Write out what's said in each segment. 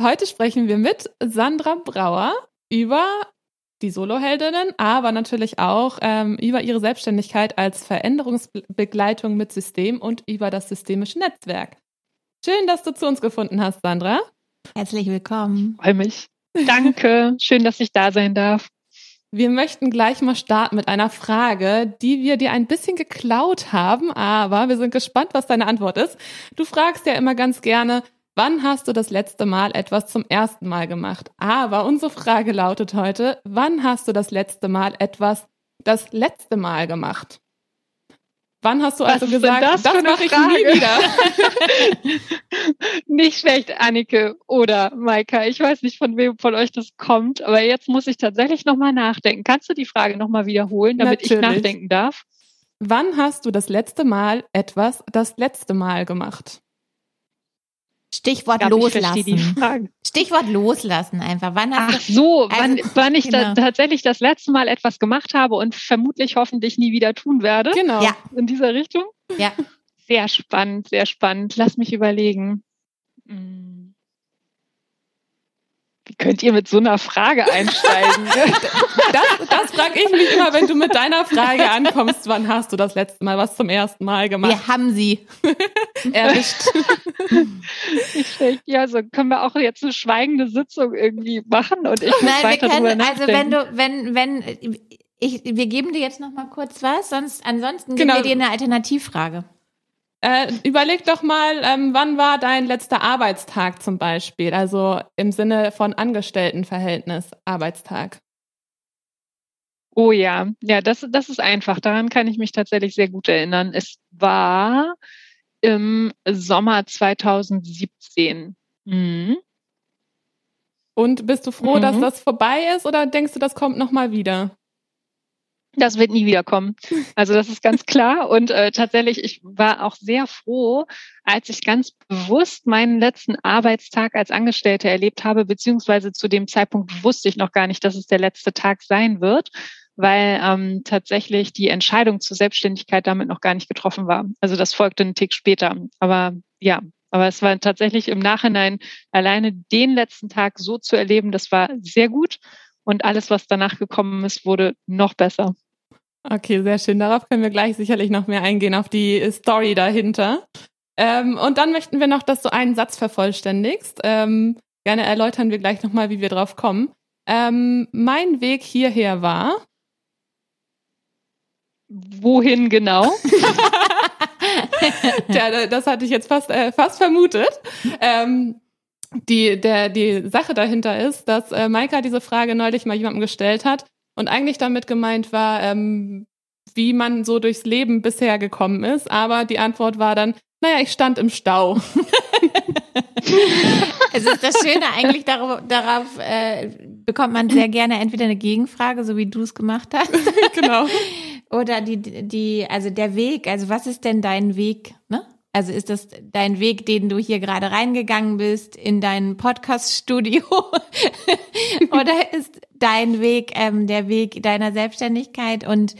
Heute sprechen wir mit Sandra Brauer über die Soloheldinnen, aber natürlich auch ähm, über ihre Selbstständigkeit als Veränderungsbegleitung mit System und über das systemische Netzwerk. Schön, dass du zu uns gefunden hast, Sandra. Herzlich willkommen. Freue mich. Danke. Schön, dass ich da sein darf. Wir möchten gleich mal starten mit einer Frage, die wir dir ein bisschen geklaut haben, aber wir sind gespannt, was deine Antwort ist. Du fragst ja immer ganz gerne, wann hast du das letzte Mal etwas zum ersten Mal gemacht? Aber unsere Frage lautet heute, wann hast du das letzte Mal etwas das letzte Mal gemacht? Wann hast du also Was gesagt, das, das mache ich nie wieder? nicht schlecht, Annike oder Maika. Ich weiß nicht, von wem von euch das kommt, aber jetzt muss ich tatsächlich nochmal nachdenken. Kannst du die Frage nochmal wiederholen, damit Natürlich. ich nachdenken darf? Wann hast du das letzte Mal etwas das letzte Mal gemacht? Stichwort glaub, loslassen. Stichwort loslassen einfach. Wann hast Ach so, also, wann, wann ich genau. da tatsächlich das letzte Mal etwas gemacht habe und vermutlich hoffentlich nie wieder tun werde. Genau. Ja. In dieser Richtung. Ja. Sehr spannend, sehr spannend. Lass mich überlegen. Hm. Könnt ihr mit so einer Frage einsteigen? das das frage ich mich immer, wenn du mit deiner Frage ankommst. Wann hast du das letzte Mal was zum ersten Mal gemacht? Wir haben sie erwischt. ja, so können wir auch jetzt eine schweigende Sitzung irgendwie machen und ich Nein, weiter wir können, Also wenn du, wenn, wenn, ich, wir geben dir jetzt noch mal kurz was, sonst ansonsten genau. geben wir dir eine Alternativfrage. Äh, überleg doch mal, ähm, wann war dein letzter Arbeitstag zum Beispiel? Also im Sinne von Angestelltenverhältnis, Arbeitstag. Oh ja, ja, das, das ist einfach. Daran kann ich mich tatsächlich sehr gut erinnern. Es war im Sommer 2017. Mhm. Und bist du froh, mhm. dass das vorbei ist oder denkst du, das kommt nochmal wieder? Das wird nie wiederkommen. Also das ist ganz klar. Und äh, tatsächlich, ich war auch sehr froh, als ich ganz bewusst meinen letzten Arbeitstag als Angestellte erlebt habe, beziehungsweise zu dem Zeitpunkt wusste ich noch gar nicht, dass es der letzte Tag sein wird, weil ähm, tatsächlich die Entscheidung zur Selbstständigkeit damit noch gar nicht getroffen war. Also das folgte einen Tick später. Aber ja, aber es war tatsächlich im Nachhinein alleine den letzten Tag so zu erleben, das war sehr gut. Und alles, was danach gekommen ist, wurde noch besser. Okay, sehr schön. Darauf können wir gleich sicherlich noch mehr eingehen, auf die Story dahinter. Ähm, und dann möchten wir noch, dass du einen Satz vervollständigst. Ähm, gerne erläutern wir gleich nochmal, wie wir drauf kommen. Ähm, mein Weg hierher war. Wohin genau? Tja, das hatte ich jetzt fast, äh, fast vermutet. Ähm, die, der, die Sache dahinter ist, dass äh, Maika diese Frage neulich mal jemandem gestellt hat und eigentlich damit gemeint war, ähm, wie man so durchs Leben bisher gekommen ist. Aber die Antwort war dann, naja, ich stand im Stau. es ist das Schöne eigentlich darauf, darauf äh, bekommt man sehr gerne entweder eine Gegenfrage, so wie du es gemacht hast. genau. Oder die, die, also der Weg, also was ist denn dein Weg, ne? Also ist das dein Weg, den du hier gerade reingegangen bist in dein Podcast-Studio? Oder ist dein Weg ähm, der Weg deiner Selbstständigkeit? Und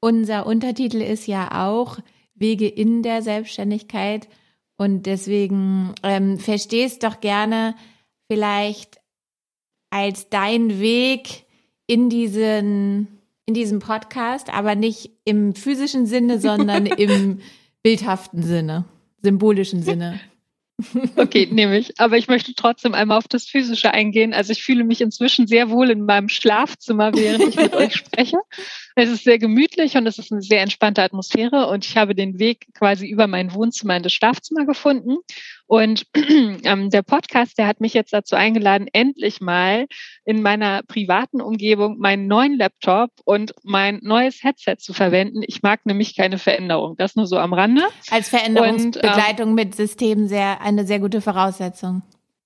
unser Untertitel ist ja auch Wege in der Selbstständigkeit. Und deswegen ähm, verstehst doch gerne vielleicht als dein Weg in diesen in diesem Podcast, aber nicht im physischen Sinne, sondern im bildhaften Sinne, symbolischen Sinne. Okay, nehme ich. Aber ich möchte trotzdem einmal auf das Physische eingehen. Also ich fühle mich inzwischen sehr wohl in meinem Schlafzimmer, während ich mit euch spreche. Es ist sehr gemütlich und es ist eine sehr entspannte Atmosphäre und ich habe den Weg quasi über mein Wohnzimmer in das Schlafzimmer gefunden. Und ähm, der Podcast, der hat mich jetzt dazu eingeladen, endlich mal in meiner privaten Umgebung meinen neuen Laptop und mein neues Headset zu verwenden. Ich mag nämlich keine Veränderung. Das nur so am Rande. Als Veränderungsbegleitung und, ähm, mit System sehr eine sehr gute Voraussetzung.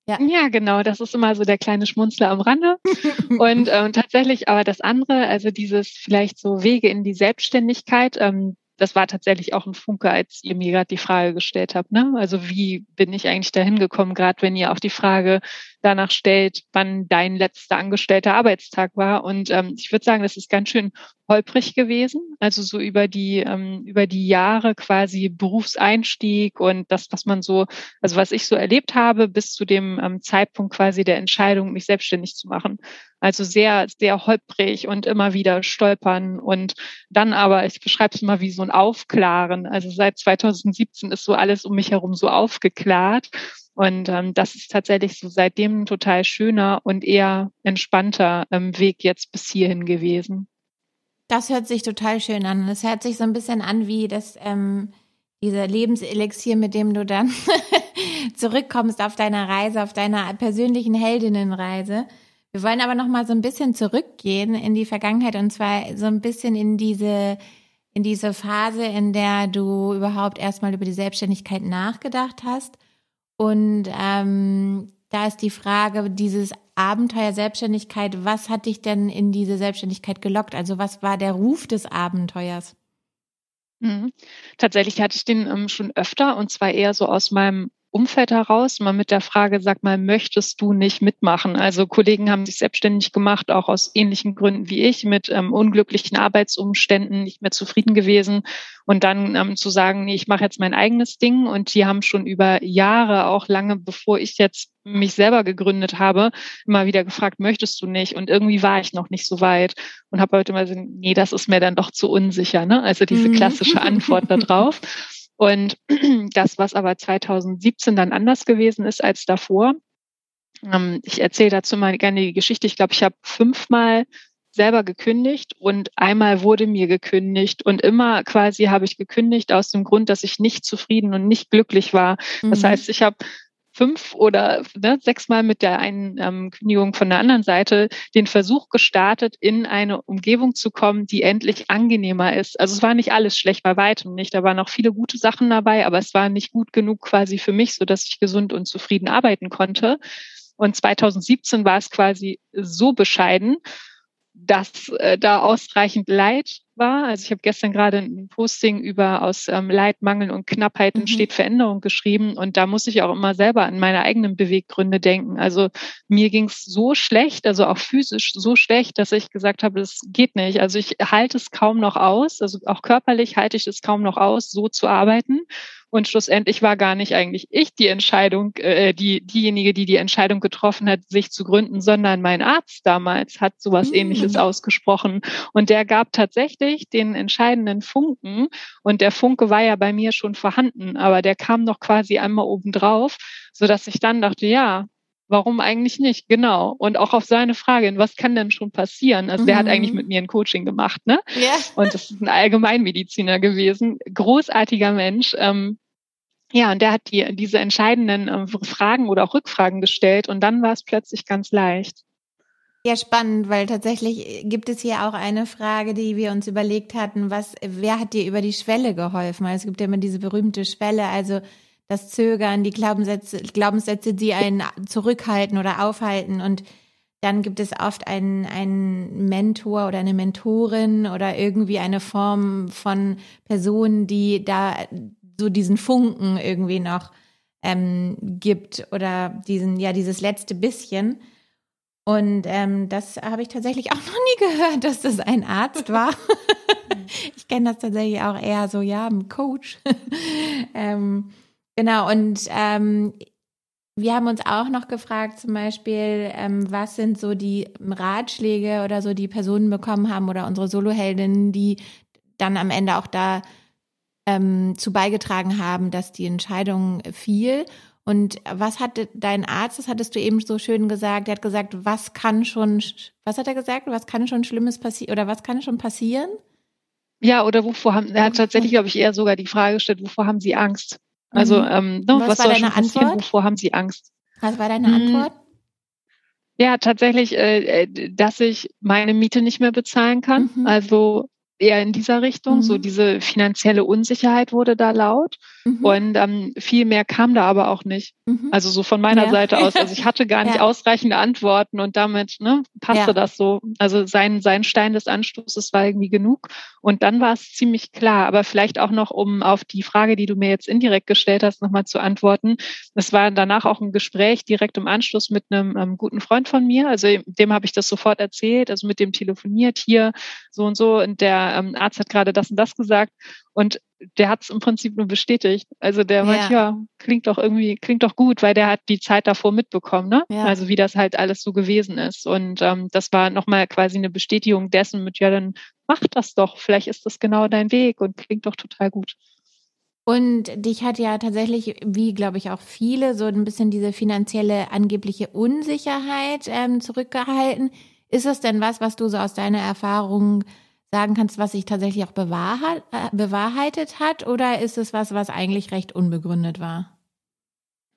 Ja. ja, genau. Das ist immer so der kleine Schmunzler am Rande. und ähm, tatsächlich aber das andere, also dieses vielleicht so Wege in die Selbstständigkeit, ähm, das war tatsächlich auch ein Funke, als ihr mir gerade die Frage gestellt habt. Ne? Also wie bin ich eigentlich dahin gekommen, gerade wenn ihr auch die Frage danach stellt, wann dein letzter angestellter Arbeitstag war. Und ähm, ich würde sagen, das ist ganz schön holprig gewesen. Also so über die ähm, über die Jahre quasi Berufseinstieg und das, was man so, also was ich so erlebt habe, bis zu dem ähm, Zeitpunkt quasi der Entscheidung, mich selbstständig zu machen. Also sehr, sehr holprig und immer wieder stolpern und dann aber, ich beschreibe es mal wie so ein Aufklaren. Also seit 2017 ist so alles um mich herum so aufgeklärt. Und ähm, das ist tatsächlich so seitdem ein total schöner und eher entspannter ähm, Weg jetzt bis hierhin gewesen. Das hört sich total schön an. Es hört sich so ein bisschen an wie das, ähm, dieser Lebenselixier, mit dem du dann zurückkommst auf deiner Reise, auf deiner persönlichen Heldinnenreise. Wir wollen aber noch mal so ein bisschen zurückgehen in die Vergangenheit und zwar so ein bisschen in diese in diese Phase, in der du überhaupt erstmal über die Selbstständigkeit nachgedacht hast und ähm, da ist die Frage, dieses Abenteuer Selbstständigkeit, was hat dich denn in diese Selbstständigkeit gelockt? Also was war der Ruf des Abenteuers? Mhm. Tatsächlich hatte ich den ähm, schon öfter und zwar eher so aus meinem Umfeld heraus, mal mit der Frage, sag mal, möchtest du nicht mitmachen? Also Kollegen haben sich selbstständig gemacht, auch aus ähnlichen Gründen wie ich, mit ähm, unglücklichen Arbeitsumständen, nicht mehr zufrieden gewesen. Und dann ähm, zu sagen, nee, ich mache jetzt mein eigenes Ding. Und die haben schon über Jahre, auch lange bevor ich jetzt mich selber gegründet habe, immer wieder gefragt, möchtest du nicht? Und irgendwie war ich noch nicht so weit und habe heute mal gesagt, nee, das ist mir dann doch zu unsicher. Ne? Also diese mhm. klassische Antwort darauf. Und das, was aber 2017 dann anders gewesen ist als davor, ähm, ich erzähle dazu mal gerne die Geschichte. Ich glaube, ich habe fünfmal selber gekündigt und einmal wurde mir gekündigt und immer quasi habe ich gekündigt aus dem Grund, dass ich nicht zufrieden und nicht glücklich war. Das mhm. heißt, ich habe fünf oder ne, sechsmal mit der einen ähm, Kündigung von der anderen Seite den Versuch gestartet, in eine Umgebung zu kommen, die endlich angenehmer ist. Also es war nicht alles schlecht bei weitem nicht. Da waren auch viele gute Sachen dabei, aber es war nicht gut genug quasi für mich, so dass ich gesund und zufrieden arbeiten konnte. Und 2017 war es quasi so bescheiden, dass äh, da ausreichend Leid war. Also ich habe gestern gerade ein Posting über aus ähm, Leid, Mangel und Knappheit mhm. entsteht Veränderung geschrieben und da muss ich auch immer selber an meine eigenen Beweggründe denken. Also mir ging es so schlecht, also auch physisch so schlecht, dass ich gesagt habe, das geht nicht. Also ich halte es kaum noch aus, also auch körperlich halte ich es kaum noch aus, so zu arbeiten. Und schlussendlich war gar nicht eigentlich ich die Entscheidung, äh, die, diejenige, die die Entscheidung getroffen hat, sich zu gründen, sondern mein Arzt damals hat sowas mhm. ähnliches ausgesprochen. Und der gab tatsächlich den entscheidenden Funken. Und der Funke war ja bei mir schon vorhanden, aber der kam noch quasi einmal obendrauf, so dass ich dann dachte, ja, Warum eigentlich nicht? Genau. Und auch auf seine Frage, was kann denn schon passieren? Also mhm. der hat eigentlich mhm. mit mir ein Coaching gemacht, ne? Ja. Und das ist ein Allgemeinmediziner gewesen, großartiger Mensch. Ähm, ja, und der hat die, diese entscheidenden äh, Fragen oder auch Rückfragen gestellt und dann war es plötzlich ganz leicht. Ja, spannend, weil tatsächlich gibt es hier auch eine Frage, die wir uns überlegt hatten, was, wer hat dir über die Schwelle geholfen? Also es gibt ja immer diese berühmte Schwelle, also das Zögern, die Glaubenssätze, Glaubenssätze, die einen zurückhalten oder aufhalten. Und dann gibt es oft einen, einen Mentor oder eine Mentorin oder irgendwie eine Form von Person, die da so diesen Funken irgendwie noch ähm, gibt oder diesen, ja, dieses letzte bisschen. Und ähm, das habe ich tatsächlich auch noch nie gehört, dass das ein Arzt war. ich kenne das tatsächlich auch eher so, ja, ein Coach. ähm, Genau, und ähm, wir haben uns auch noch gefragt, zum Beispiel, ähm, was sind so die Ratschläge oder so, die Personen bekommen haben oder unsere Soloheldinnen, die dann am Ende auch da ähm, zu beigetragen haben, dass die Entscheidung fiel. Und was hatte dein Arzt, das hattest du eben so schön gesagt, der hat gesagt, was kann schon, was hat er gesagt, was kann schon Schlimmes passieren oder was kann schon passieren? Ja, oder wovor haben, er hat tatsächlich, glaube ich, eher sogar die Frage gestellt, wovor haben Sie Angst? Also mhm. ähm, no, ne, was, was war deine Antwort? Wovor haben Sie Angst? Was war deine Antwort? Ja, tatsächlich, äh, äh, dass ich meine Miete nicht mehr bezahlen kann. Mhm. Also eher in dieser Richtung. Mhm. So diese finanzielle Unsicherheit wurde da laut. Mhm. Und ähm, viel mehr kam da aber auch nicht. Mhm. Also so von meiner ja. Seite aus. Also ich hatte gar nicht ja. ausreichende Antworten und damit ne, passte ja. das so. Also sein, sein Stein des Anstoßes war irgendwie genug. Und dann war es ziemlich klar. Aber vielleicht auch noch, um auf die Frage, die du mir jetzt indirekt gestellt hast, nochmal zu antworten. Es war danach auch ein Gespräch direkt im Anschluss mit einem ähm, guten Freund von mir. Also dem habe ich das sofort erzählt, also mit dem telefoniert hier so und so. Und der ähm, Arzt hat gerade das und das gesagt. Und der hat es im Prinzip nur bestätigt. Also der ja. meint, ja, klingt doch irgendwie, klingt doch gut, weil der hat die Zeit davor mitbekommen, ne? Ja. Also wie das halt alles so gewesen ist. Und ähm, das war nochmal quasi eine Bestätigung dessen mit, ja, dann mach das doch, vielleicht ist das genau dein Weg und klingt doch total gut. Und dich hat ja tatsächlich, wie glaube ich auch viele, so ein bisschen diese finanzielle angebliche Unsicherheit ähm, zurückgehalten. Ist das denn was, was du so aus deiner Erfahrung sagen kannst, was sich tatsächlich auch äh, bewahrheitet hat? Oder ist es was, was eigentlich recht unbegründet war?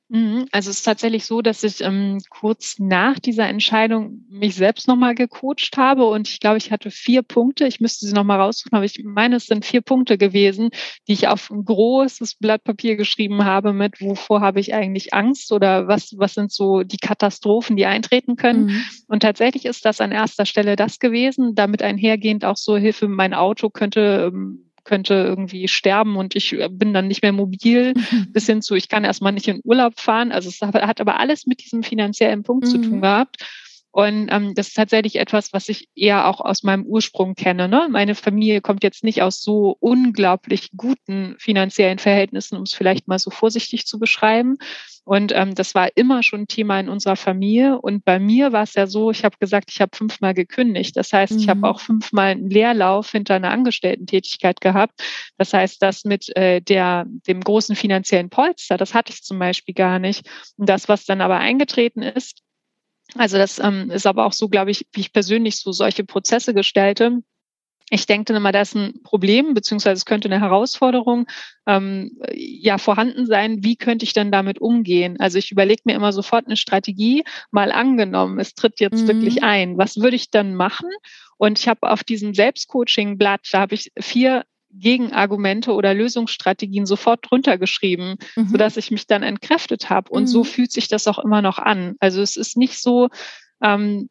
Mhm. Also es ist tatsächlich so, dass ich ähm, kurz nach dieser Entscheidung mich selbst nochmal gecoacht habe und ich glaube, ich hatte vier Punkte. Ich müsste sie nochmal raussuchen, aber ich meine, es sind vier Punkte gewesen, die ich auf ein großes Blatt Papier geschrieben habe mit, wovor habe ich eigentlich Angst oder was, was sind so die Katastrophen, die eintreten können. Mhm. Und tatsächlich ist das an erster Stelle das gewesen, damit einhergehend auch so Hilfe, mein Auto könnte ähm, könnte irgendwie sterben und ich äh, bin dann nicht mehr mobil, mhm. bis hin zu, ich kann erstmal nicht in Urlaub fahren. Also es hat aber alles mit diesem finanziellen Punkt mhm. zu tun mhm. gehabt. Und ähm, das ist tatsächlich etwas, was ich eher auch aus meinem Ursprung kenne. Ne? Meine Familie kommt jetzt nicht aus so unglaublich guten finanziellen Verhältnissen, um es vielleicht mal so vorsichtig zu beschreiben. Und ähm, das war immer schon Thema in unserer Familie. Und bei mir war es ja so, ich habe gesagt, ich habe fünfmal gekündigt. Das heißt, mhm. ich habe auch fünfmal einen Leerlauf hinter einer Angestellten-Tätigkeit gehabt. Das heißt, das mit äh, der, dem großen finanziellen Polster, das hatte ich zum Beispiel gar nicht. Und das, was dann aber eingetreten ist, also das ähm, ist aber auch so, glaube ich, wie ich persönlich so solche Prozesse gestalte. Ich denke dann immer, da ist ein Problem, beziehungsweise es könnte eine Herausforderung ähm, ja vorhanden sein. Wie könnte ich dann damit umgehen? Also ich überlege mir immer sofort eine Strategie, mal angenommen, es tritt jetzt mhm. wirklich ein. Was würde ich dann machen? Und ich habe auf diesem Selbstcoaching-Blatt, da habe ich vier Gegenargumente oder Lösungsstrategien sofort drunter geschrieben, mhm. sodass ich mich dann entkräftet habe. Und mhm. so fühlt sich das auch immer noch an. Also es ist nicht so, ähm,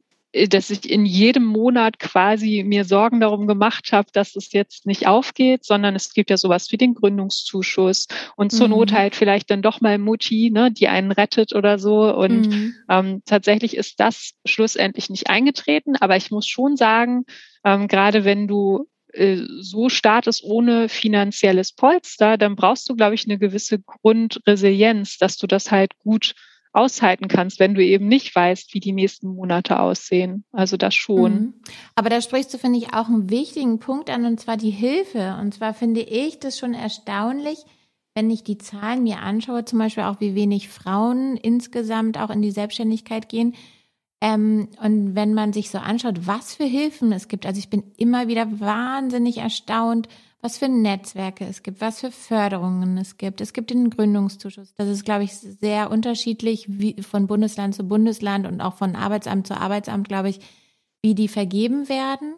dass ich in jedem Monat quasi mir Sorgen darum gemacht habe, dass es jetzt nicht aufgeht, sondern es gibt ja sowas wie den Gründungszuschuss und zur mhm. Not halt vielleicht dann doch mal Mutti, ne, die einen rettet oder so. Und mhm. ähm, tatsächlich ist das schlussendlich nicht eingetreten, aber ich muss schon sagen, ähm, gerade wenn du äh, so startest ohne finanzielles Polster, dann brauchst du, glaube ich, eine gewisse Grundresilienz, dass du das halt gut aushalten kannst, wenn du eben nicht weißt, wie die nächsten Monate aussehen. Also das schon. Mhm. Aber da sprichst du, finde ich, auch einen wichtigen Punkt an, und zwar die Hilfe. Und zwar finde ich das schon erstaunlich, wenn ich die Zahlen mir anschaue, zum Beispiel auch, wie wenig Frauen insgesamt auch in die Selbstständigkeit gehen, ähm, und wenn man sich so anschaut, was für Hilfen es gibt, also ich bin immer wieder wahnsinnig erstaunt, was für Netzwerke es gibt, was für Förderungen es gibt. Es gibt den Gründungszuschuss. Das ist, glaube ich, sehr unterschiedlich wie von Bundesland zu Bundesland und auch von Arbeitsamt zu Arbeitsamt, glaube ich, wie die vergeben werden.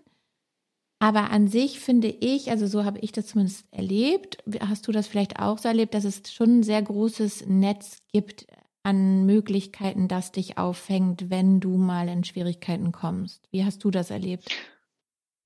Aber an sich finde ich, also so habe ich das zumindest erlebt, hast du das vielleicht auch so erlebt, dass es schon ein sehr großes Netz gibt an Möglichkeiten, das dich auffängt, wenn du mal in Schwierigkeiten kommst? Wie hast du das erlebt?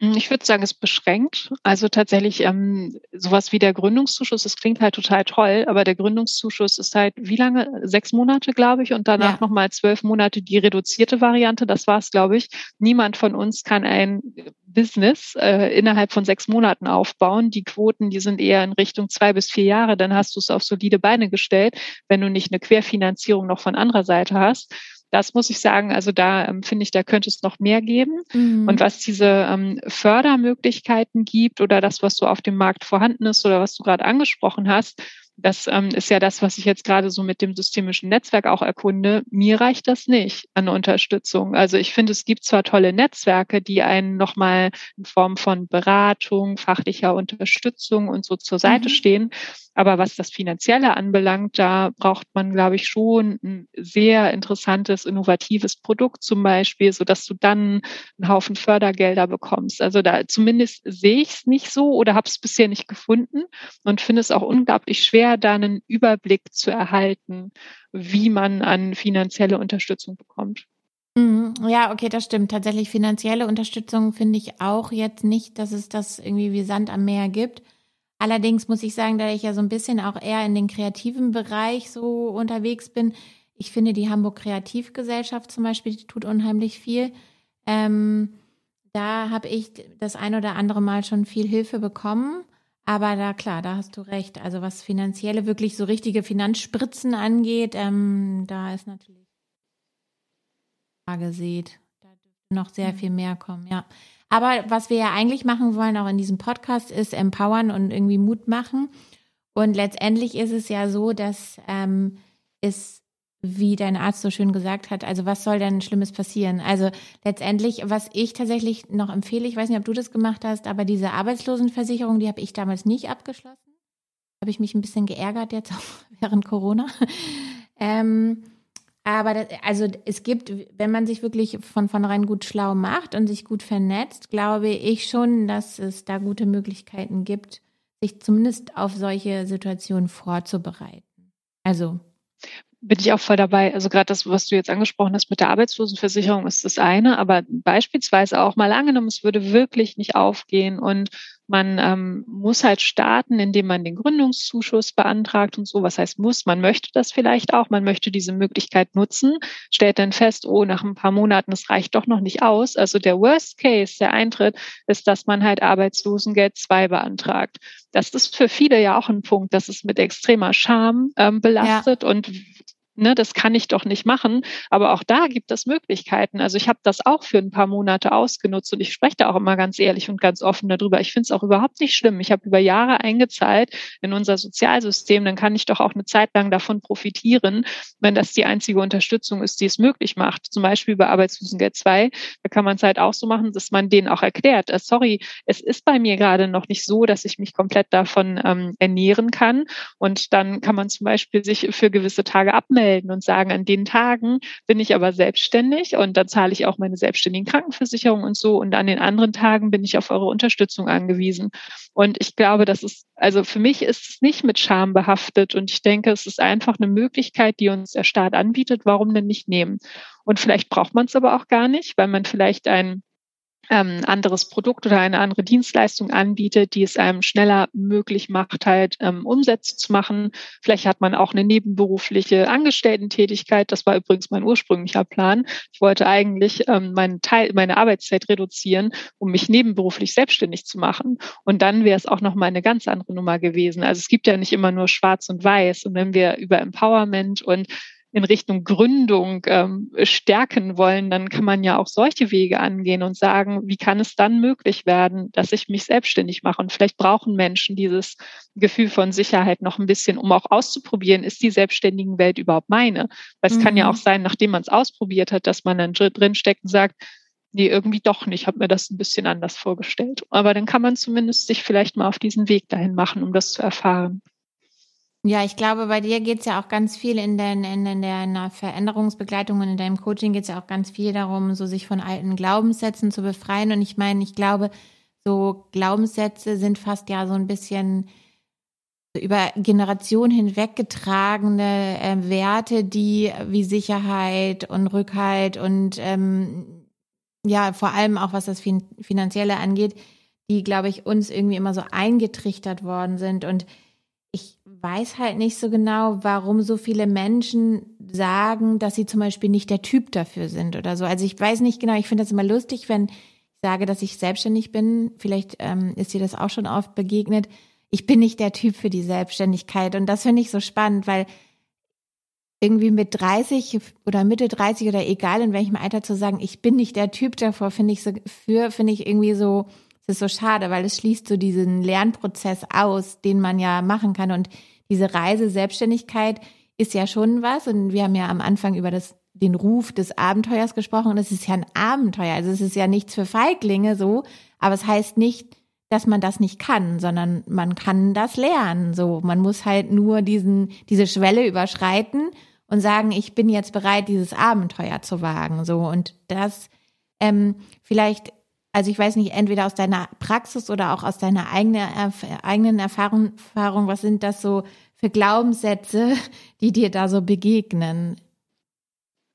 Hm, ich würde sagen, es beschränkt. Also tatsächlich ähm, sowas wie der Gründungszuschuss, das klingt halt total toll, aber der Gründungszuschuss ist halt wie lange? Sechs Monate, glaube ich, und danach ja. nochmal zwölf Monate die reduzierte Variante. Das war es, glaube ich. Niemand von uns kann ein Business äh, innerhalb von sechs Monaten aufbauen. Die Quoten, die sind eher in Richtung zwei bis vier Jahre. Dann hast du es auf solide Beine gestellt, wenn du nicht eine Querfinanzierung noch von anderer Seite hast. Das muss ich sagen, also da ähm, finde ich, da könnte es noch mehr geben. Mhm. Und was diese ähm, Fördermöglichkeiten gibt oder das, was so auf dem Markt vorhanden ist oder was du gerade angesprochen hast, das ähm, ist ja das, was ich jetzt gerade so mit dem systemischen Netzwerk auch erkunde. Mir reicht das nicht an Unterstützung. Also ich finde, es gibt zwar tolle Netzwerke, die einen nochmal in Form von Beratung, fachlicher Unterstützung und so zur Seite mhm. stehen, Aber was das Finanzielle anbelangt, da braucht man, glaube ich, schon ein sehr interessantes, innovatives Produkt zum Beispiel, so dass du dann einen Haufen Fördergelder bekommst. Also da zumindest sehe ich es nicht so oder habe es bisher nicht gefunden und finde es auch unglaublich schwer, da einen Überblick zu erhalten, wie man an finanzielle Unterstützung bekommt. Mhm. Ja, okay, das stimmt. Tatsächlich finanzielle Unterstützung finde ich auch jetzt nicht, dass es das irgendwie wie Sand am Meer gibt. Allerdings muss ich sagen, da ich ja so ein bisschen auch eher in den kreativen Bereich so unterwegs bin, ich finde die Hamburg Kreativgesellschaft zum Beispiel, die tut unheimlich viel. Ähm, da habe ich das ein oder andere Mal schon viel Hilfe bekommen. Aber da klar, da hast du recht. Also was finanzielle, wirklich so richtige Finanzspritzen angeht, ähm, da ist natürlich Frage seht. Da dürfte noch sehr mhm. viel mehr kommen, ja. Aber was wir ja eigentlich machen wollen, auch in diesem Podcast, ist empowern und irgendwie Mut machen. Und letztendlich ist es ja so, dass ähm, es, wie dein Arzt so schön gesagt hat, also was soll denn Schlimmes passieren? Also letztendlich, was ich tatsächlich noch empfehle, ich weiß nicht, ob du das gemacht hast, aber diese Arbeitslosenversicherung, die habe ich damals nicht abgeschlossen. Habe ich mich ein bisschen geärgert jetzt auch während Corona. ähm, aber das, also es gibt, wenn man sich wirklich von vornherein gut schlau macht und sich gut vernetzt, glaube ich schon, dass es da gute Möglichkeiten gibt, sich zumindest auf solche Situationen vorzubereiten. Also bin ich auch voll dabei. Also gerade das, was du jetzt angesprochen hast mit der Arbeitslosenversicherung, ist das eine, aber beispielsweise auch mal angenommen, es würde wirklich nicht aufgehen und man ähm, muss halt starten, indem man den Gründungszuschuss beantragt und so. Was heißt muss? Man möchte das vielleicht auch, man möchte diese Möglichkeit nutzen, stellt dann fest, oh, nach ein paar Monaten, es reicht doch noch nicht aus. Also der Worst Case, der Eintritt, ist, dass man halt Arbeitslosengeld 2 beantragt. Das ist für viele ja auch ein Punkt, dass es mit extremer Scham ähm, belastet ja. und ne, das kann ich doch nicht machen. Aber auch da gibt es Möglichkeiten. Also ich habe das auch für ein paar Monate ausgenutzt und ich spreche da auch immer ganz ehrlich und ganz offen darüber. Ich finde es auch überhaupt nicht schlimm. Ich habe über Jahre eingezahlt in unser Sozialsystem, dann kann ich doch auch eine Zeit lang davon profitieren, wenn das die einzige Unterstützung ist, die es möglich macht. Zum Beispiel bei Arbeitslosengeld 2, da kann man es halt auch so machen, dass man denen auch erklärt, äh, sorry, es ist bei mir gerade noch nicht so, dass ich mich komplett davon ähm, ernähren kann. Und dann kann man zum Beispiel sich für gewisse Tage abmelden anmelden und sagen, an den Tagen bin ich aber selbstständig und dann zahle ich auch meine selbstständigen Krankenversicherung und so und an den anderen Tagen bin ich auf eure Unterstützung angewiesen. Und ich glaube, das ist, also für mich ist es nicht mit Scham behaftet und ich denke, es ist einfach eine Möglichkeit, die uns der Staat anbietet. Warum denn nicht nehmen? Und vielleicht braucht man es aber auch gar nicht, weil man vielleicht ein ähm, anderes Produkt oder eine andere Dienstleistung anbietet, die es einem schneller möglich macht, halt ähm, Umsätze zu machen. Vielleicht hat man auch eine nebenberufliche Angestellten-Tätigkeit. Das war übrigens mein ursprünglicher Plan. Ich wollte eigentlich ähm, meinen Teil, meine Arbeitszeit reduzieren, um mich nebenberuflich selbstständig zu machen. Und dann wäre es auch noch mal eine ganz andere Nummer gewesen. Also es gibt ja nicht immer nur Schwarz und Weiß. Und wenn wir über Empowerment und in Richtung Gründung ähm, stärken wollen, dann kann man ja auch solche Wege angehen und sagen, wie kann es dann möglich werden, dass ich mich selbstständig mache? Und vielleicht brauchen Menschen dieses Gefühl von Sicherheit noch ein bisschen, um auch auszuprobieren, ist die selbstständigen Welt überhaupt meine? Weil es mhm. kann ja mhm. auch sein, nachdem man es ausprobiert hat, dass man dann drin steckt und sagt, nee, irgendwie doch nicht, habe mir das ein bisschen anders vorgestellt. Aber dann kann man zumindest sich vielleicht mal auf diesen Weg dahin machen, um das zu erfahren. Ja, ich glaube, bei dir geht's ja auch ganz viel in, den, in, in der in der Veränderungsbegleitung und in deinem Coaching geht's ja auch ganz viel darum, so sich von alten Glaubenssätzen zu befreien. Und ich meine, ich glaube, so Glaubenssätze sind fast ja so ein bisschen über Generationen hinweg getragene äh, Werte, die wie Sicherheit und Rückhalt und ähm, ja, vor allem auch was das fin Finanzielle angeht, die, glaube ich, uns irgendwie immer so eingetrichtert worden sind. Und weiß halt nicht so genau, warum so viele Menschen sagen, dass sie zum Beispiel nicht der Typ dafür sind oder so. Also ich weiß nicht genau, ich finde das immer lustig, wenn ich sage, dass ich selbstständig bin. Vielleicht ähm, ist dir das auch schon oft begegnet. Ich bin nicht der Typ für die Selbstständigkeit. Und das finde ich so spannend, weil irgendwie mit 30 oder Mitte 30 oder egal in welchem Alter zu sagen, ich bin nicht der Typ davor, finde ich so für, finde ich irgendwie so, es ist so schade, weil es schließt so diesen Lernprozess aus, den man ja machen kann. Und diese Reise Selbstständigkeit ist ja schon was. Und wir haben ja am Anfang über das, den Ruf des Abenteuers gesprochen. Und es ist ja ein Abenteuer. Also es ist ja nichts für Feiglinge so. Aber es heißt nicht, dass man das nicht kann, sondern man kann das lernen. So, man muss halt nur diesen, diese Schwelle überschreiten und sagen, ich bin jetzt bereit, dieses Abenteuer zu wagen. So, und das ähm, vielleicht, also ich weiß nicht, entweder aus deiner Praxis oder auch aus deiner eigene, eigenen Erfahrung, Erfahrung, was sind das so für Glaubenssätze, die dir da so begegnen?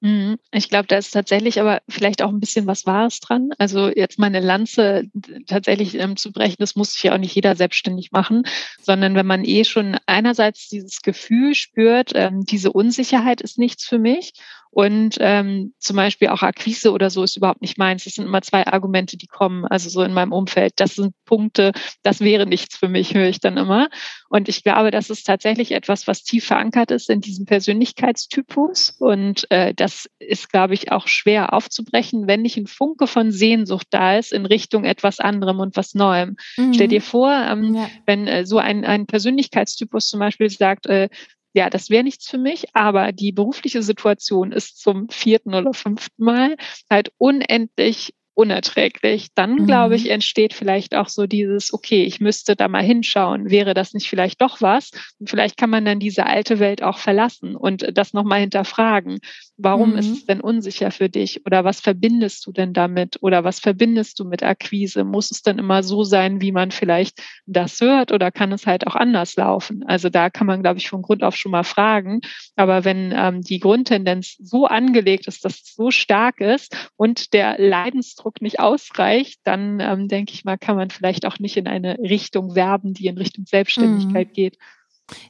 Mhm. Ich glaube, da ist tatsächlich aber vielleicht auch ein bisschen was Wahres dran. Also jetzt meine Lanze tatsächlich ähm, zu brechen, das muss sich ja auch nicht jeder selbstständig machen, sondern wenn man eh schon einerseits dieses Gefühl spürt, ähm, diese Unsicherheit ist nichts für mich und ähm, zum Beispiel auch Akquise oder so ist überhaupt nicht meins. Das sind immer zwei Argumente, die kommen, also so in meinem Umfeld. Das sind Punkte, das wäre nichts für mich, höre ich dann immer. Und ich glaube, das ist tatsächlich etwas, was tief verankert ist in diesem Persönlichkeitstypus. Und äh, das ist, glaube ich, auch schwer aufzubrechen, wenn nicht ein Funke von Sehnsucht da ist in Richtung etwas anderem und was Neuem. Mhm. Stell dir vor, ähm, ja. wenn äh, so ein, ein Persönlichkeitstypus zum Beispiel sagt, äh, ja, das wäre nichts für mich, aber die berufliche Situation ist zum vierten oder fünften Mal halt unendlich unerträglich, dann mhm. glaube ich, entsteht vielleicht auch so dieses, okay, ich müsste da mal hinschauen, wäre das nicht vielleicht doch was? Und vielleicht kann man dann diese alte Welt auch verlassen und das nochmal hinterfragen. Warum mhm. ist es denn unsicher für dich? Oder was verbindest du denn damit? Oder was verbindest du mit Akquise? Muss es denn immer so sein, wie man vielleicht das hört? Oder kann es halt auch anders laufen? Also da kann man, glaube ich, von Grund auf schon mal fragen. Aber wenn ähm, die Grundtendenz so angelegt ist, dass es so stark ist und der Leidensdruck Eindruck nicht ausreicht, dann ähm, denke ich mal, kann man vielleicht auch nicht in eine Richtung werben, die in Richtung Selbstständigkeit mhm. geht.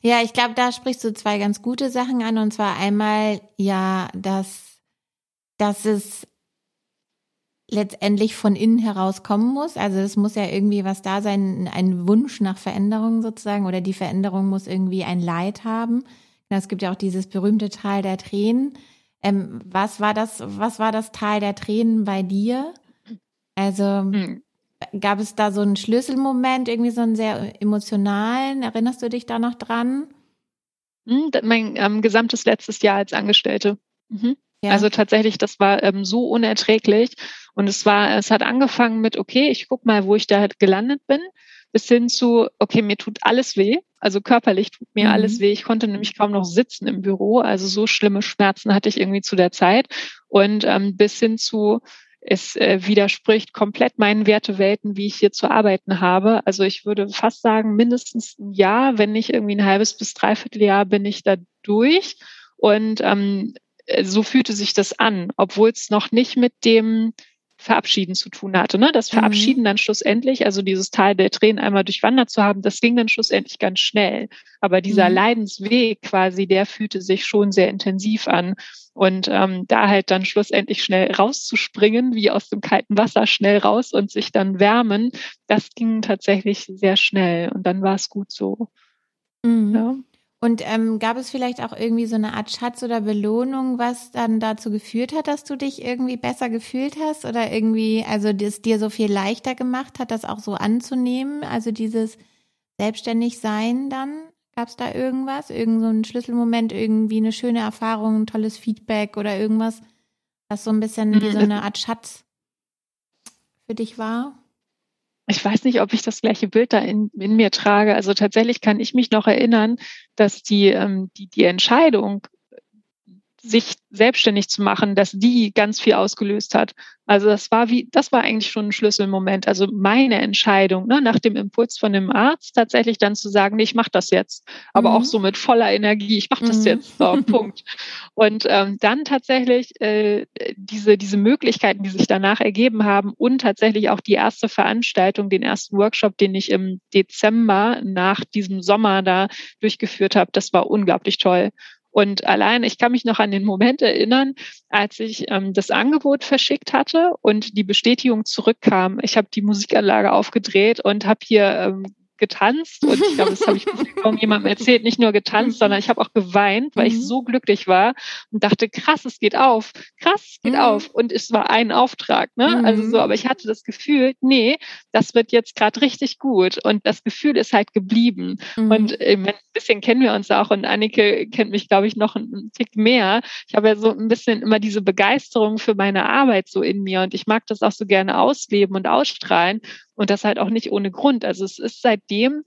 Ja, ich glaube, da sprichst du zwei ganz gute Sachen an. Und zwar einmal, ja, dass, dass es letztendlich von innen heraus kommen muss. Also es muss ja irgendwie was da sein, ein Wunsch nach Veränderung sozusagen, oder die Veränderung muss irgendwie ein Leid haben. Es gibt ja auch dieses berühmte Tal der Tränen. Ähm, was war das, was war das Tal der Tränen bei dir? Also mhm. gab es da so einen Schlüsselmoment, irgendwie so einen sehr emotionalen? Erinnerst du dich da noch dran? Mhm, mein ähm, gesamtes letztes Jahr als Angestellte. Mhm. Ja. Also tatsächlich, das war ähm, so unerträglich. Und es war, es hat angefangen mit, okay, ich guck mal, wo ich da halt gelandet bin, bis hin zu, okay, mir tut alles weh. Also körperlich tut mir mhm. alles weh. Ich konnte nämlich kaum noch sitzen im Büro. Also so schlimme Schmerzen hatte ich irgendwie zu der Zeit. Und ähm, bis hin zu, es äh, widerspricht komplett meinen Wertewelten, wie ich hier zu arbeiten habe. Also ich würde fast sagen, mindestens ein Jahr, wenn nicht irgendwie ein halbes bis dreiviertel Jahr bin ich da durch. Und ähm, so fühlte sich das an, obwohl es noch nicht mit dem Verabschieden zu tun hatte. Ne? Das mhm. Verabschieden mhm. dann schlussendlich, also dieses Teil der Tränen einmal durchwandert zu haben, das ging dann schlussendlich ganz schnell. Aber dieser mhm. Leidensweg quasi, der fühlte sich schon sehr intensiv an. Und ähm, da halt dann schlussendlich schnell rauszuspringen, wie aus dem kalten Wasser schnell raus und sich dann wärmen, das ging tatsächlich sehr schnell. Und dann war es gut so. Mhm. Ja. Und ähm, gab es vielleicht auch irgendwie so eine Art Schatz oder Belohnung, was dann dazu geführt hat, dass du dich irgendwie besser gefühlt hast oder irgendwie, also das dir so viel leichter gemacht hat, das auch so anzunehmen? Also dieses Selbstständigsein dann? Gab es da irgendwas? Irgend so ein Schlüsselmoment, irgendwie eine schöne Erfahrung, ein tolles Feedback oder irgendwas, was so ein bisschen wie so mhm. eine Art Schatz für dich war? Ich weiß nicht, ob ich das gleiche Bild da in, in mir trage. Also tatsächlich kann ich mich noch erinnern, dass die, ähm, die, die Entscheidung, sich selbstständig zu machen, dass die ganz viel ausgelöst hat. Also das war wie, das war eigentlich schon ein Schlüsselmoment. Also meine Entscheidung, ne, nach dem Impuls von dem Arzt tatsächlich dann zu sagen, nee, ich mache das jetzt, aber mhm. auch so mit voller Energie, ich mache das mhm. jetzt, so, Punkt. Und ähm, dann tatsächlich äh, diese diese Möglichkeiten, die sich danach ergeben haben und tatsächlich auch die erste Veranstaltung, den ersten Workshop, den ich im Dezember nach diesem Sommer da durchgeführt habe, das war unglaublich toll. Und allein, ich kann mich noch an den Moment erinnern, als ich ähm, das Angebot verschickt hatte und die Bestätigung zurückkam. Ich habe die Musikanlage aufgedreht und habe hier ähm, getanzt und ich glaube, das habe ich kaum jemandem erzählt, nicht nur getanzt, mhm. sondern ich habe auch geweint, weil mhm. ich so glücklich war und dachte, krass, es geht auf, krass, es geht mhm. auf und es war ein Auftrag, ne? Also so, mhm. aber ich hatte das Gefühl, nee, das wird jetzt gerade richtig gut und das Gefühl ist halt geblieben mhm. und äh, ein bisschen kennen wir uns auch und Annike kennt mich, glaube ich, noch einen Tick mehr. Ich habe ja so ein bisschen immer diese Begeisterung für meine Arbeit so in mir und ich mag das auch so gerne ausleben und ausstrahlen Und das halt auch nicht ohne Grund. Also es ist seitdem,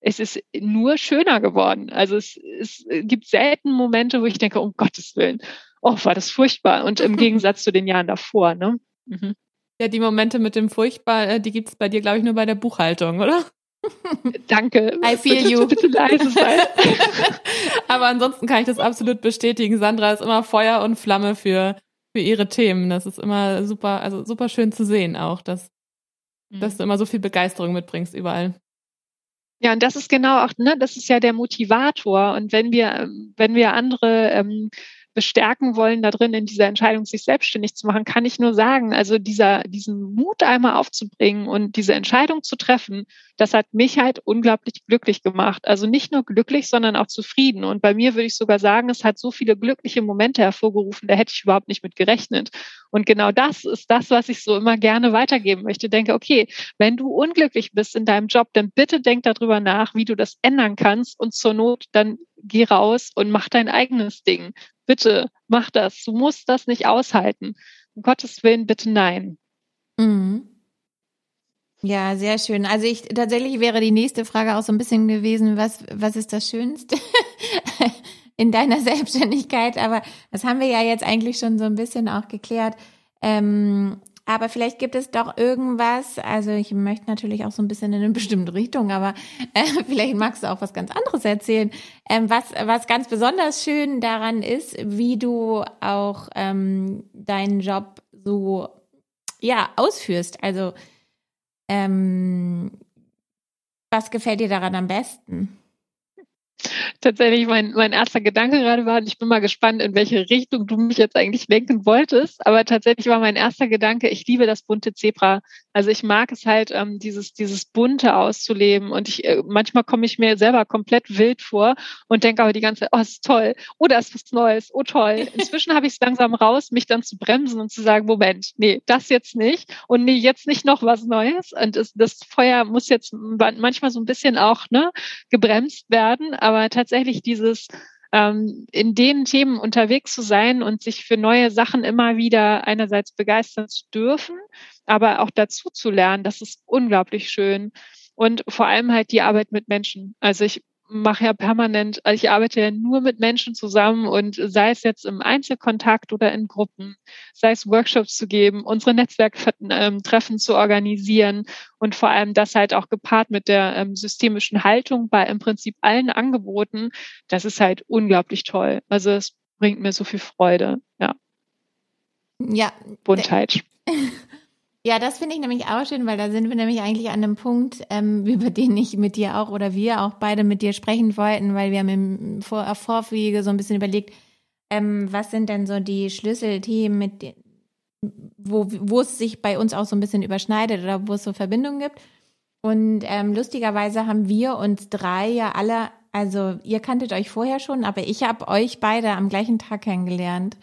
es ist nur schöner geworden. Also es, es gibt selten Momente, wo ich denke, um Gottes Willen, oh, war das furchtbar. Und im Gegensatz zu den Jahren davor, ne? Mhm. Ja, die Momente mit dem Furchtbar, äh, die gibt es bei dir, glaube ich, nur bei der Buchhaltung, oder? Danke. I feel bitte, you. Bitte leise sein. Aber ansonsten kann ich das absolut bestätigen. Sandra ist immer Feuer und Flamme für, für ihre Themen. Das ist immer super, also super schön zu sehen auch, dass, mhm. dass du immer so viel Begeisterung mitbringst überall. Ja, und das ist genau auch, ne, das ist ja der Motivator. Und wenn wir, wenn wir andere ähm, bestärken wollen, da drin in dieser Entscheidung, sich selbstständig zu machen, kann ich nur sagen, also dieser, diesen Mut einmal aufzubringen und diese Entscheidung zu treffen, das hat mich halt unglaublich glücklich gemacht. Also nicht nur glücklich, sondern auch zufrieden. Und bei mir würde ich sogar sagen, es hat so viele glückliche Momente hervorgerufen, da hätte ich überhaupt nicht mit gerechnet. Und genau das ist das, was ich so immer gerne weitergeben möchte. Denke, okay, wenn du unglücklich bist in deinem Job, dann bitte denk darüber nach, wie du das ändern kannst und zur Not dann geh raus und mach dein eigenes Ding. Bitte mach das. Du musst das nicht aushalten. Um Gottes Willen, bitte nein. Mhm. Ja, sehr schön. Also ich tatsächlich wäre die nächste Frage auch so ein bisschen gewesen, was, was ist das Schönste in deiner Selbstständigkeit? Aber das haben wir ja jetzt eigentlich schon so ein bisschen auch geklärt. Ähm, aber vielleicht gibt es doch irgendwas, also ich möchte natürlich auch so ein bisschen in eine bestimmte Richtung, aber äh, vielleicht magst du auch was ganz anderes erzählen, ähm, was, was ganz besonders schön daran ist, wie du auch ähm, deinen Job so ja ausführst. Also ähm, was gefällt dir daran am besten? Tatsächlich mein, mein erster Gedanke gerade war, und ich bin mal gespannt, in welche Richtung du mich jetzt eigentlich lenken wolltest, aber tatsächlich war mein erster Gedanke, ich liebe das bunte Zebra. Also ich mag es halt, ähm, dieses, dieses Bunte auszuleben und ich, äh, manchmal komme ich mir selber komplett wild vor und denke aber die ganze Zeit, oh, ist toll, oh, da ist was Neues, oh, toll. Inzwischen habe ich es langsam raus, mich dann zu bremsen und zu sagen, Moment, nee, das jetzt nicht und nee, jetzt nicht noch was Neues und das, das Feuer muss jetzt manchmal so ein bisschen auch ne, gebremst werden, aber tatsächlich dieses ähm, in den Themen unterwegs zu sein und sich für neue Sachen immer wieder einerseits begeistern zu dürfen, aber auch dazu zu lernen, das ist unglaublich schön. Und vor allem halt die Arbeit mit Menschen. Also ich mache ja permanent, also ich arbeite ja nur mit Menschen zusammen und sei es jetzt im Einzelkontakt oder in Gruppen, sei es Workshops zu geben, unsere Netzwerktreffen zu organisieren und vor allem das halt auch gepaart mit der ähm, systemischen Haltung bei im Prinzip allen Angeboten, das ist halt unglaublich toll. Also es bringt mir so viel Freude, ja. Ja. Buntheit. Ja, das finde ich nämlich auch schön, weil da sind wir nämlich eigentlich an einem Punkt, ähm, über den ich mit dir auch oder wir auch beide mit dir sprechen wollten, weil wir haben im Vor Vorwege so ein bisschen überlegt, ähm, was sind denn so die Schlüsselthemen, mit wo, wo es sich bei uns auch so ein bisschen überschneidet oder wo es so Verbindungen gibt. Und ähm, lustigerweise haben wir uns drei ja alle, also ihr kanntet euch vorher schon, aber ich habe euch beide am gleichen Tag kennengelernt.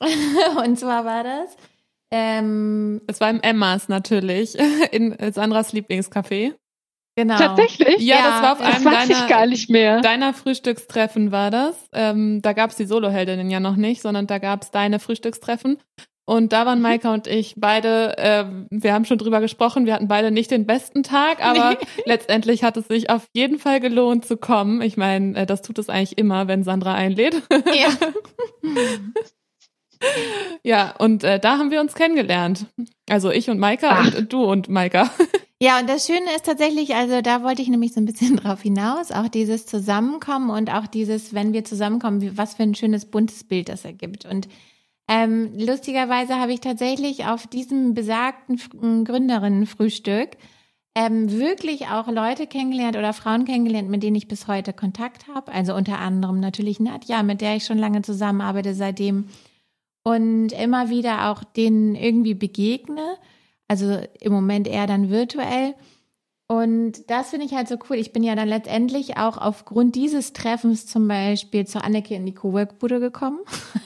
Und zwar war das ähm, es war im Emmas natürlich, in Sandras Lieblingscafé. Genau. Tatsächlich? Ja, ja, das war auf einem das deiner, gar nicht mehr. deiner Frühstückstreffen war das. Ähm, da gab's die Soloheldinnen ja noch nicht, sondern da gab's deine Frühstückstreffen. Und da waren mhm. Maika und ich beide, äh, wir haben schon drüber gesprochen, wir hatten beide nicht den besten Tag, aber nee. letztendlich hat es sich auf jeden Fall gelohnt zu kommen. Ich meine, äh, das tut es eigentlich immer, wenn Sandra einlädt. Ja. Ja, und äh, da haben wir uns kennengelernt. Also ich und Maika und, und du und Maika. Ja, und das Schöne ist tatsächlich, also da wollte ich nämlich so ein bisschen drauf hinaus, auch dieses Zusammenkommen und auch dieses, wenn wir zusammenkommen, was für ein schönes buntes Bild das ergibt. Und ähm, lustigerweise habe ich tatsächlich auf diesem besagten Gründerinnenfrühstück ähm, wirklich auch Leute kennengelernt oder Frauen kennengelernt, mit denen ich bis heute Kontakt habe. Also unter anderem natürlich Nadja, mit der ich schon lange zusammenarbeite, seitdem und immer wieder auch denen irgendwie begegne. Also im Moment eher dann virtuell. Und das finde ich halt so cool. Ich bin ja dann letztendlich auch aufgrund dieses Treffens zum Beispiel zur Anneke in die Cowork-Bude gekommen.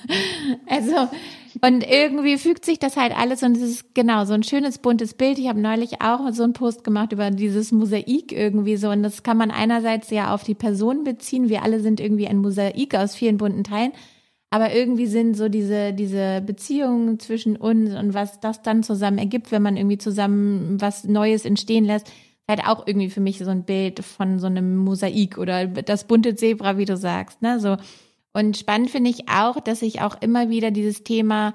also, und irgendwie fügt sich das halt alles und es ist genau so ein schönes buntes Bild. Ich habe neulich auch so einen Post gemacht über dieses Mosaik irgendwie so. Und das kann man einerseits ja auf die Person beziehen. Wir alle sind irgendwie ein Mosaik aus vielen bunten Teilen. Aber irgendwie sind so diese, diese Beziehungen zwischen uns und was das dann zusammen ergibt, wenn man irgendwie zusammen was Neues entstehen lässt, halt auch irgendwie für mich so ein Bild von so einem Mosaik oder das bunte Zebra, wie du sagst, ne, so. Und spannend finde ich auch, dass ich auch immer wieder dieses Thema,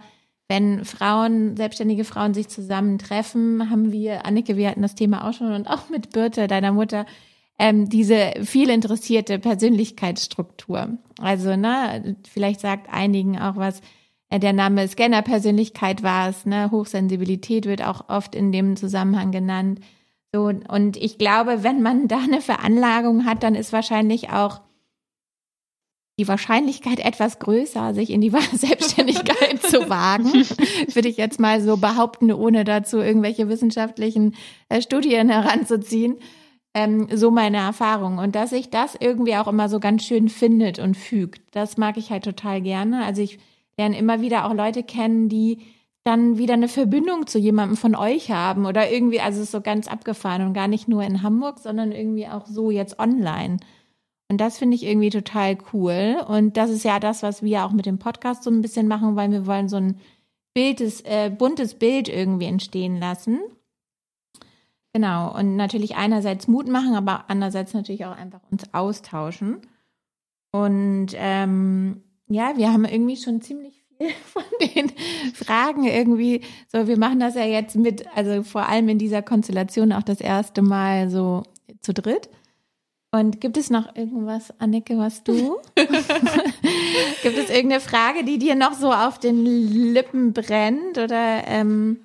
wenn Frauen, selbstständige Frauen sich zusammentreffen, haben wir, Annike, wir hatten das Thema auch schon und auch mit Birte, deiner Mutter, ähm, diese viel interessierte Persönlichkeitsstruktur. Also, ne, vielleicht sagt einigen auch was, äh, der Name Scanner-Persönlichkeit war es, ne, Hochsensibilität wird auch oft in dem Zusammenhang genannt. So, und ich glaube, wenn man da eine Veranlagung hat, dann ist wahrscheinlich auch die Wahrscheinlichkeit etwas größer, sich in die Selbstständigkeit zu wagen, würde ich jetzt mal so behaupten, ohne dazu irgendwelche wissenschaftlichen äh, Studien heranzuziehen ähm, so meine Erfahrung. Und dass sich das irgendwie auch immer so ganz schön findet und fügt, das mag ich halt total gerne. Also ich lerne immer wieder auch Leute kennen, die dann wieder eine Verbindung zu jemandem von euch haben oder irgendwie, also es ist so ganz abgefahren und gar nicht nur in Hamburg, sondern irgendwie auch so jetzt online. Und das finde ich irgendwie total cool. Und das ist ja das, was wir auch mit dem Podcast so ein bisschen machen, weil wir wollen so ein Bildes, äh, buntes Bild irgendwie entstehen lassen. Genau, und natürlich einerseits Mut machen, aber andererseits natürlich auch einfach uns austauschen. Und ähm, ja, wir haben irgendwie schon ziemlich viel von den Fragen irgendwie, so wir machen das ja jetzt mit, also vor allem in dieser Konstellation auch das erste Mal so zu dritt. Und gibt es noch irgendwas, Annike, was du? gibt es irgendeine Frage, die dir noch so auf den Lippen brennt oder ähm,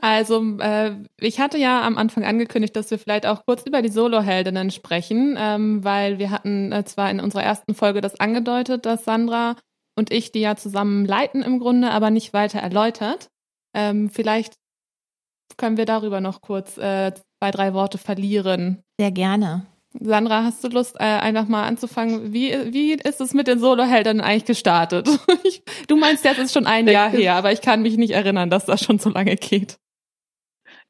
also, äh, ich hatte ja am Anfang angekündigt, dass wir vielleicht auch kurz über die Soloheldinnen sprechen, ähm, weil wir hatten äh, zwar in unserer ersten Folge das angedeutet, dass Sandra und ich die ja zusammen leiten im Grunde, aber nicht weiter erläutert. Ähm, vielleicht können wir darüber noch kurz äh, zwei, drei Worte verlieren. Sehr gerne. Sandra, hast du Lust, äh, einfach mal anzufangen? Wie, wie ist es mit den Soloheldinnen eigentlich gestartet? du meinst, das ist schon ein Jahr her, aber ich kann mich nicht erinnern, dass das schon so lange geht.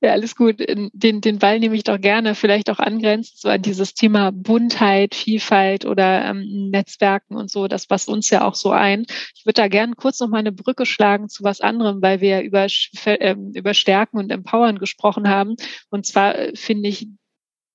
Ja, alles gut. Den, den Ball nehme ich doch gerne, vielleicht auch angrenzt so an dieses Thema Buntheit, Vielfalt oder ähm, Netzwerken und so, das passt uns ja auch so ein. Ich würde da gerne kurz noch mal eine Brücke schlagen zu was anderem, weil wir über, äh, über Stärken und Empowern gesprochen haben. Und zwar äh, finde ich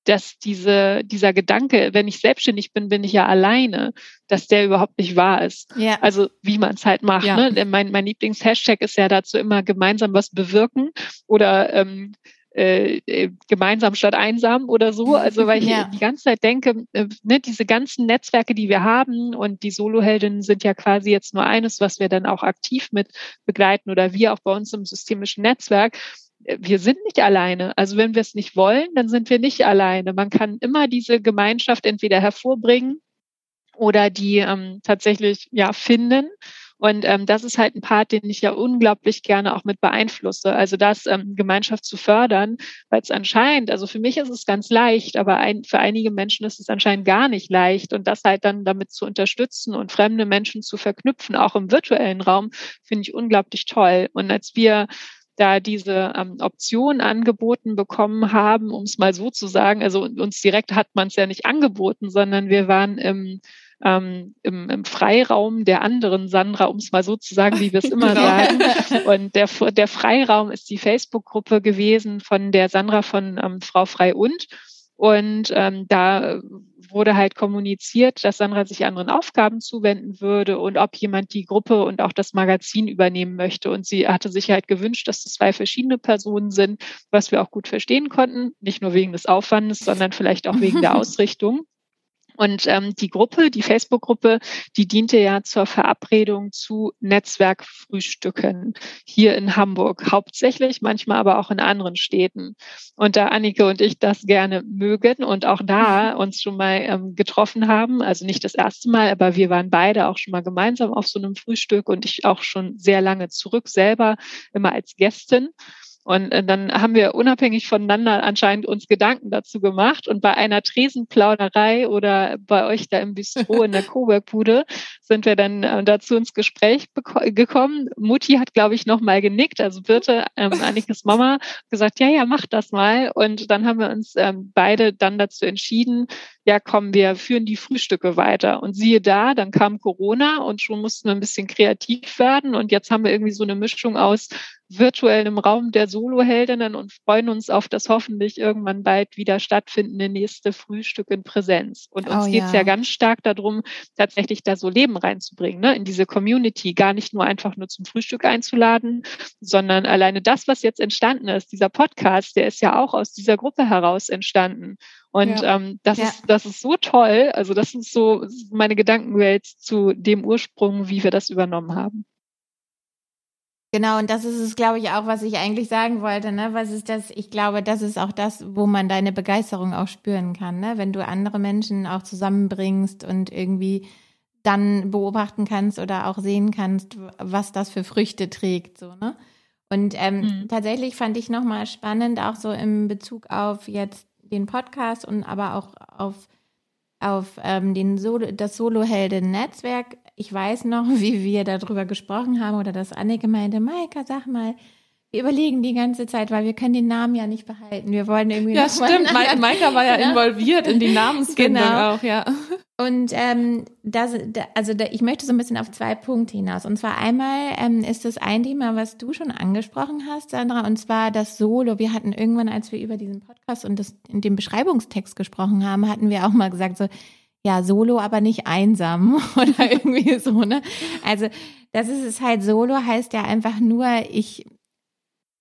dass diese, dieser Gedanke, wenn ich selbstständig bin, bin ich ja alleine, dass der überhaupt nicht wahr ist. Ja. Also wie man es halt macht. Ja. Ne? Mein, mein Lieblingshashtag ist ja dazu immer gemeinsam was bewirken oder ähm, äh, äh, gemeinsam statt einsam oder so. Also weil ich ja. die ganze Zeit denke, äh, ne, diese ganzen Netzwerke, die wir haben und die Soloheldinnen sind ja quasi jetzt nur eines, was wir dann auch aktiv mit begleiten oder wir auch bei uns im systemischen Netzwerk wir sind nicht alleine. Also wenn wir es nicht wollen, dann sind wir nicht alleine. Man kann immer diese Gemeinschaft entweder hervorbringen oder die ähm, tatsächlich ja finden. Und ähm, das ist halt ein Part, den ich ja unglaublich gerne auch mit beeinflusse. Also das ähm, Gemeinschaft zu fördern, weil es anscheinend, also für mich ist es ganz leicht, aber ein, für einige Menschen ist es anscheinend gar nicht leicht. Und das halt dann damit zu unterstützen und fremde Menschen zu verknüpfen, auch im virtuellen Raum, finde ich unglaublich toll. Und als wir da diese ähm, Option angeboten bekommen haben, um es mal so zu sagen. Also uns direkt hat man es ja nicht angeboten, sondern wir waren im, ähm, im, im Freiraum der anderen Sandra, um es mal so zu sagen, wie wir es immer genau. sagen. Und der, der Freiraum ist die Facebook-Gruppe gewesen von der Sandra von ähm, Frau Frei und. Und ähm, da wurde halt kommuniziert, dass Sandra sich anderen Aufgaben zuwenden würde und ob jemand die Gruppe und auch das Magazin übernehmen möchte. Und sie hatte sich halt gewünscht, dass es zwei verschiedene Personen sind, was wir auch gut verstehen konnten. Nicht nur wegen des Aufwandes, sondern vielleicht auch wegen der Ausrichtung. Und ähm, die Gruppe, die Facebook-Gruppe, die diente ja zur Verabredung zu Netzwerkfrühstücken hier in Hamburg, hauptsächlich, manchmal aber auch in anderen Städten. Und da Annike und ich das gerne mögen und auch da uns schon mal ähm, getroffen haben, also nicht das erste Mal, aber wir waren beide auch schon mal gemeinsam auf so einem Frühstück und ich auch schon sehr lange zurück selber immer als Gästin. Und äh, dann haben wir unabhängig voneinander anscheinend uns Gedanken dazu gemacht. Und bei einer Tresenplauderei oder bei euch da im Bistro in der Cowork-Bude sind wir dann äh, dazu ins Gespräch gekommen. Mutti hat, glaube ich, noch mal genickt, also Birte, ähm, Annikes Mama, gesagt, ja, ja, mach das mal. Und dann haben wir uns ähm, beide dann dazu entschieden, ja komm, wir führen die Frühstücke weiter. Und siehe da, dann kam Corona und schon mussten wir ein bisschen kreativ werden. Und jetzt haben wir irgendwie so eine Mischung aus virtuellem Raum der Soloheldinnen und freuen uns auf das hoffentlich irgendwann bald wieder stattfindende nächste Frühstück in Präsenz. Und uns oh, geht's ja. ja ganz stark darum, tatsächlich da so Leben reinzubringen, ne? in diese Community, gar nicht nur einfach nur zum Frühstück einzuladen, sondern alleine das, was jetzt entstanden ist, dieser Podcast, der ist ja auch aus dieser Gruppe heraus entstanden. Und ja. ähm, das, ja. ist, das ist so toll. Also das ist so meine Gedankenwelt zu dem Ursprung, wie wir das übernommen haben. Genau, und das ist es, glaube ich, auch, was ich eigentlich sagen wollte. Ne? Was ist das? Ich glaube, das ist auch das, wo man deine Begeisterung auch spüren kann. Ne? Wenn du andere Menschen auch zusammenbringst und irgendwie dann beobachten kannst oder auch sehen kannst, was das für Früchte trägt. So, ne? Und ähm, mhm. tatsächlich fand ich nochmal spannend, auch so im Bezug auf jetzt den Podcast und aber auch auf, auf ähm, den Solo, das Solo-Helden-Netzwerk. Ich weiß noch, wie wir darüber gesprochen haben oder dass Anne gemeinte, Maika, sag mal, wir überlegen die ganze Zeit, weil wir können den Namen ja nicht behalten. Wir wollen irgendwie. Ja, stimmt. Maika war ja involviert in die Namensfindung genau. auch, ja. Und ähm, das, also da, ich möchte so ein bisschen auf zwei Punkte hinaus. Und zwar einmal ähm, ist das ein Thema, was du schon angesprochen hast, Sandra, und zwar das Solo. Wir hatten irgendwann, als wir über diesen Podcast und das in dem Beschreibungstext gesprochen haben, hatten wir auch mal gesagt so, ja, solo, aber nicht einsam oder irgendwie so, ne? Also, das ist es halt, solo heißt ja einfach nur, ich,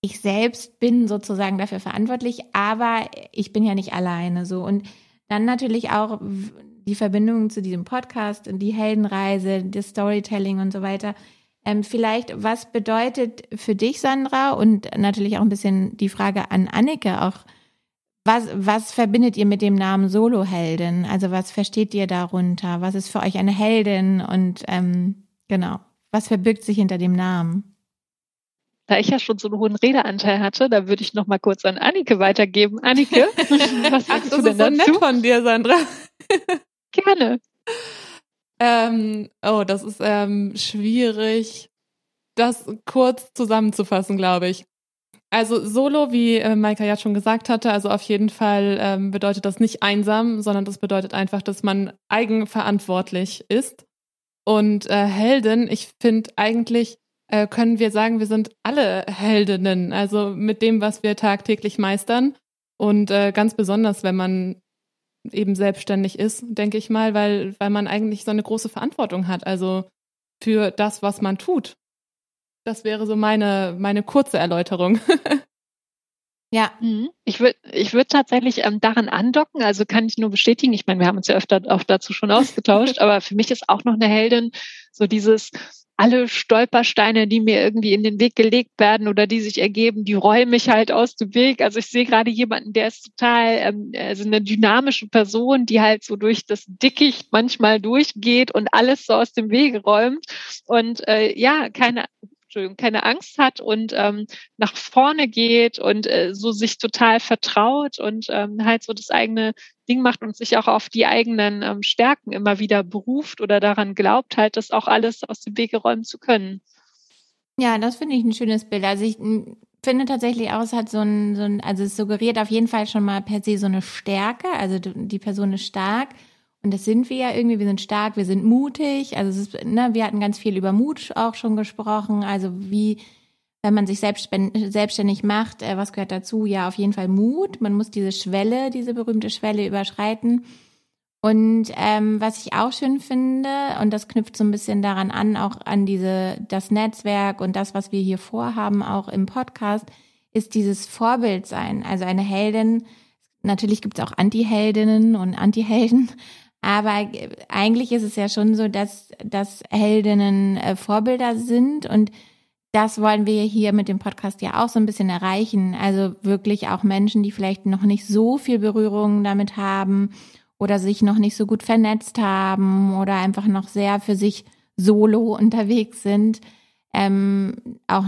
ich selbst bin sozusagen dafür verantwortlich, aber ich bin ja nicht alleine so. Und dann natürlich auch die Verbindung zu diesem Podcast und die Heldenreise, das Storytelling und so weiter. Ähm, vielleicht, was bedeutet für dich, Sandra, und natürlich auch ein bisschen die Frage an Annike auch, was, was verbindet ihr mit dem Namen Soloheldin? Also was versteht ihr darunter? Was ist für euch eine Heldin? Und ähm, genau, was verbirgt sich hinter dem Namen? Da ich ja schon so einen hohen Redeanteil hatte, da würde ich noch mal kurz an Annike weitergeben. Annike, was sagst Ach, du denn dazu? Das ist so nett von dir, Sandra. Gerne. Ähm, oh, das ist ähm, schwierig, das kurz zusammenzufassen, glaube ich. Also Solo, wie äh, Maika ja schon gesagt hatte, also auf jeden Fall ähm, bedeutet das nicht einsam, sondern das bedeutet einfach, dass man eigenverantwortlich ist. Und äh, Heldin, ich finde eigentlich äh, können wir sagen, wir sind alle Heldinnen, also mit dem, was wir tagtäglich meistern. Und äh, ganz besonders, wenn man eben selbstständig ist, denke ich mal, weil, weil man eigentlich so eine große Verantwortung hat, also für das, was man tut. Das wäre so meine, meine kurze Erläuterung. Ja, mhm. ich würde ich würd tatsächlich ähm, daran andocken, also kann ich nur bestätigen, ich meine, wir haben uns ja öfter auch dazu schon ausgetauscht, aber für mich ist auch noch eine Heldin so dieses, alle Stolpersteine, die mir irgendwie in den Weg gelegt werden oder die sich ergeben, die räume ich halt aus dem Weg. Also ich sehe gerade jemanden, der ist total, ähm, also eine dynamische Person, die halt so durch das Dickicht manchmal durchgeht und alles so aus dem Weg räumt. Und äh, ja, keine Entschuldigung, keine Angst hat und ähm, nach vorne geht und äh, so sich total vertraut und ähm, halt so das eigene Ding macht und sich auch auf die eigenen ähm, Stärken immer wieder beruft oder daran glaubt, halt das auch alles aus dem Wege räumen zu können. Ja, das finde ich ein schönes Bild. Also ich finde tatsächlich auch, es hat so ein, so ein, also es suggeriert auf jeden Fall schon mal per se so eine Stärke. Also die Person ist stark und das sind wir ja irgendwie, wir sind stark, wir sind mutig. Also ist, ne, wir hatten ganz viel über Mut auch schon gesprochen. Also wie, wenn man sich selbstständig macht, äh, was gehört dazu? Ja, auf jeden Fall Mut. Man muss diese Schwelle, diese berühmte Schwelle überschreiten. Und ähm, was ich auch schön finde, und das knüpft so ein bisschen daran an, auch an diese, das Netzwerk und das, was wir hier vorhaben, auch im Podcast, ist dieses Vorbild sein. Also eine Heldin, natürlich gibt es auch Anti-Heldinnen und Anti-Helden, aber eigentlich ist es ja schon so, dass, dass Heldinnen äh, Vorbilder sind und das wollen wir hier mit dem Podcast ja auch so ein bisschen erreichen. Also wirklich auch Menschen, die vielleicht noch nicht so viel Berührung damit haben oder sich noch nicht so gut vernetzt haben oder einfach noch sehr für sich solo unterwegs sind, ähm, auch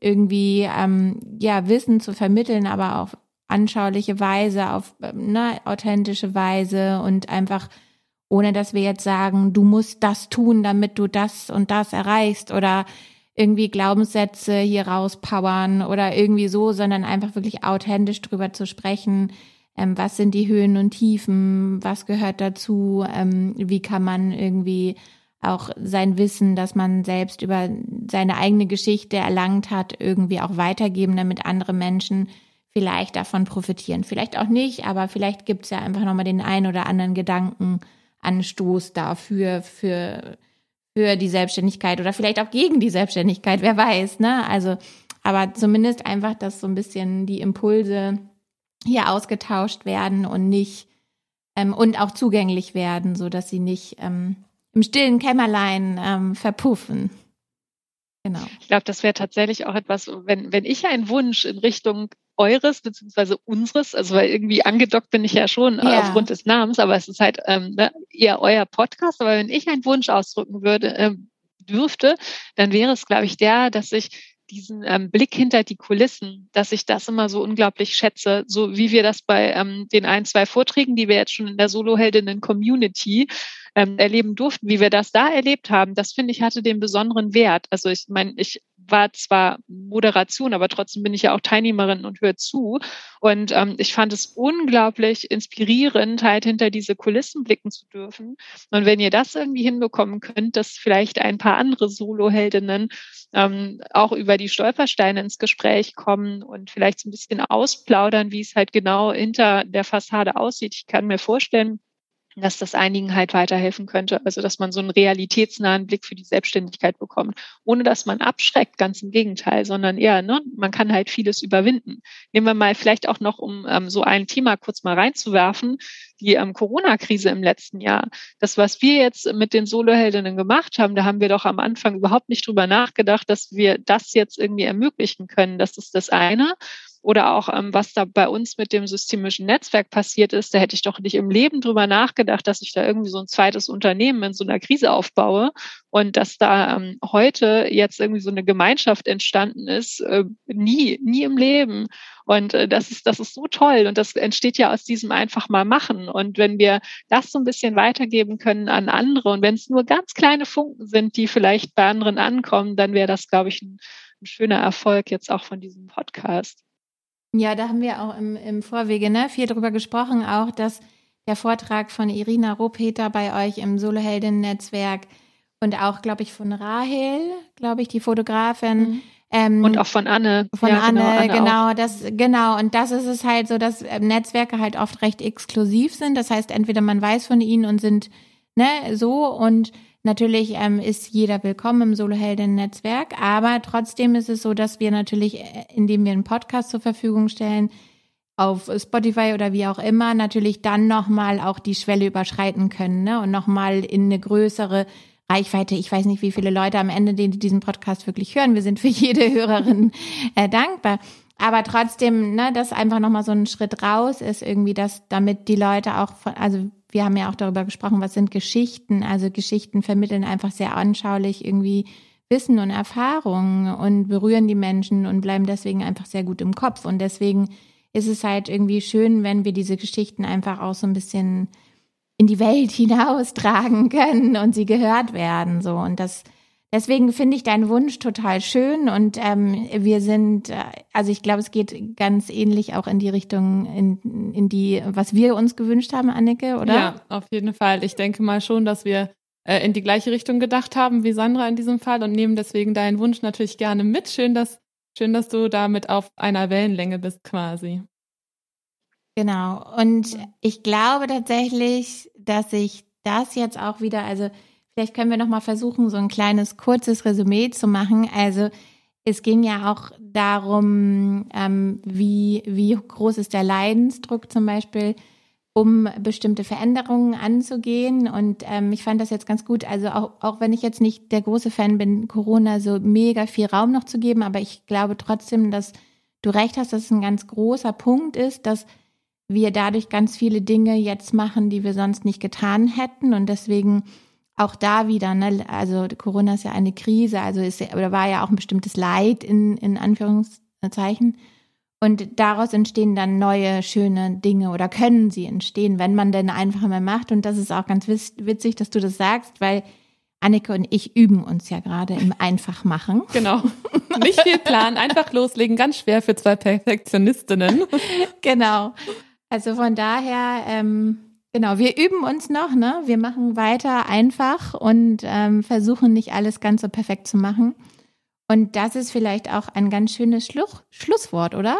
irgendwie ähm, ja Wissen zu vermitteln, aber auf anschauliche Weise, auf ne, authentische Weise und einfach ohne dass wir jetzt sagen, du musst das tun, damit du das und das erreichst oder irgendwie Glaubenssätze hier rauspowern oder irgendwie so, sondern einfach wirklich authentisch drüber zu sprechen, ähm, was sind die Höhen und Tiefen, was gehört dazu, ähm, wie kann man irgendwie auch sein Wissen, das man selbst über seine eigene Geschichte erlangt hat, irgendwie auch weitergeben, damit andere Menschen vielleicht davon profitieren. Vielleicht auch nicht, aber vielleicht gibt es ja einfach nochmal den ein oder anderen Gedankenanstoß dafür, für, für die Selbstständigkeit oder vielleicht auch gegen die Selbstständigkeit, wer weiß, ne? Also, aber zumindest einfach, dass so ein bisschen die Impulse hier ausgetauscht werden und nicht ähm, und auch zugänglich werden, so dass sie nicht ähm, im stillen Kämmerlein ähm, verpuffen. Genau. Ich glaube, das wäre tatsächlich auch etwas, wenn, wenn ich einen Wunsch in Richtung eures beziehungsweise unseres, also weil irgendwie angedockt bin ich ja schon äh, ja. aufgrund des Namens, aber es ist halt ähm, ne, eher euer Podcast. Aber wenn ich einen Wunsch ausdrücken würde, äh, dürfte, dann wäre es, glaube ich, der, dass ich diesen ähm, Blick hinter die Kulissen, dass ich das immer so unglaublich schätze, so wie wir das bei ähm, den ein, zwei Vorträgen, die wir jetzt schon in der Soloheldinnen-Community ähm, erleben durften, wie wir das da erlebt haben, das finde ich hatte den besonderen Wert. Also ich meine, ich war zwar Moderation, aber trotzdem bin ich ja auch Teilnehmerin und höre zu. Und ähm, ich fand es unglaublich inspirierend, halt hinter diese Kulissen blicken zu dürfen. Und wenn ihr das irgendwie hinbekommen könnt, dass vielleicht ein paar andere Soloheldinnen ähm, auch über die Stolpersteine ins Gespräch kommen und vielleicht so ein bisschen ausplaudern, wie es halt genau hinter der Fassade aussieht. Ich kann mir vorstellen, dass das einigen halt weiterhelfen könnte. Also dass man so einen realitätsnahen Blick für die Selbstständigkeit bekommt, ohne dass man abschreckt, ganz im Gegenteil, sondern eher, ne, man kann halt vieles überwinden. Nehmen wir mal vielleicht auch noch, um ähm, so ein Thema kurz mal reinzuwerfen, die ähm, Corona-Krise im letzten Jahr. Das, was wir jetzt mit den Soloheldinnen gemacht haben, da haben wir doch am Anfang überhaupt nicht drüber nachgedacht, dass wir das jetzt irgendwie ermöglichen können. Das ist das eine oder auch ähm, was da bei uns mit dem systemischen Netzwerk passiert ist, da hätte ich doch nicht im Leben drüber nachgedacht, dass ich da irgendwie so ein zweites Unternehmen in so einer Krise aufbaue und dass da ähm, heute jetzt irgendwie so eine Gemeinschaft entstanden ist, äh, nie, nie im Leben. Und äh, das ist, das ist so toll und das entsteht ja aus diesem einfach mal machen. Und wenn wir das so ein bisschen weitergeben können an andere und wenn es nur ganz kleine Funken sind, die vielleicht bei anderen ankommen, dann wäre das, glaube ich, ein, ein schöner Erfolg jetzt auch von diesem Podcast. Ja, da haben wir auch im, im Vorwege ne, viel drüber gesprochen, auch dass der Vortrag von Irina Ropeter bei euch im Soloheldinnen-Netzwerk und auch, glaube ich, von Rahel, glaube ich, die Fotografin. Mhm. Ähm, und auch von Anne. Von ja, Anne, genau, Anne genau, das, genau. Und das ist es halt so, dass Netzwerke halt oft recht exklusiv sind. Das heißt, entweder man weiß von ihnen und sind ne, so und Natürlich ähm, ist jeder willkommen im Solo-Heldinnen-Netzwerk, aber trotzdem ist es so, dass wir natürlich, äh, indem wir einen Podcast zur Verfügung stellen, auf Spotify oder wie auch immer, natürlich dann nochmal auch die Schwelle überschreiten können ne? und nochmal in eine größere Reichweite. Ich weiß nicht, wie viele Leute am Ende, die diesen Podcast wirklich hören. Wir sind für jede Hörerin äh, dankbar. Aber trotzdem, ne, dass einfach nochmal so ein Schritt raus ist, irgendwie, dass damit die Leute auch von, also wir haben ja auch darüber gesprochen, was sind Geschichten. Also Geschichten vermitteln einfach sehr anschaulich irgendwie Wissen und Erfahrungen und berühren die Menschen und bleiben deswegen einfach sehr gut im Kopf. Und deswegen ist es halt irgendwie schön, wenn wir diese Geschichten einfach auch so ein bisschen in die Welt hinaustragen können und sie gehört werden. So. Und das Deswegen finde ich deinen Wunsch total schön und ähm, wir sind, äh, also ich glaube, es geht ganz ähnlich auch in die Richtung, in, in die, was wir uns gewünscht haben, Annike, oder? Ja, auf jeden Fall. Ich denke mal schon, dass wir äh, in die gleiche Richtung gedacht haben wie Sandra in diesem Fall und nehmen deswegen deinen Wunsch natürlich gerne mit. Schön, dass, schön, dass du damit auf einer Wellenlänge bist quasi. Genau. Und ich glaube tatsächlich, dass ich das jetzt auch wieder, also Vielleicht können wir noch mal versuchen, so ein kleines kurzes Resümee zu machen. Also es ging ja auch darum, ähm, wie, wie groß ist der Leidensdruck zum Beispiel, um bestimmte Veränderungen anzugehen. Und ähm, ich fand das jetzt ganz gut. Also auch, auch wenn ich jetzt nicht der große Fan bin, Corona so mega viel Raum noch zu geben, aber ich glaube trotzdem, dass du recht hast, dass es ein ganz großer Punkt ist, dass wir dadurch ganz viele Dinge jetzt machen, die wir sonst nicht getan hätten. Und deswegen auch da wieder, ne, also Corona ist ja eine Krise, also ist, oder war ja auch ein bestimmtes Leid in, in Anführungszeichen. Und daraus entstehen dann neue, schöne Dinge oder können sie entstehen, wenn man denn einfach mal macht. Und das ist auch ganz witzig, dass du das sagst, weil Annike und ich üben uns ja gerade im Einfachmachen. Genau. Nicht viel planen, einfach loslegen, ganz schwer für zwei Perfektionistinnen. Genau. Also von daher, ähm, genau, wir üben uns noch, ne? Wir machen weiter einfach und ähm, versuchen nicht alles ganz so perfekt zu machen. Und das ist vielleicht auch ein ganz schönes Schluch Schlusswort, oder?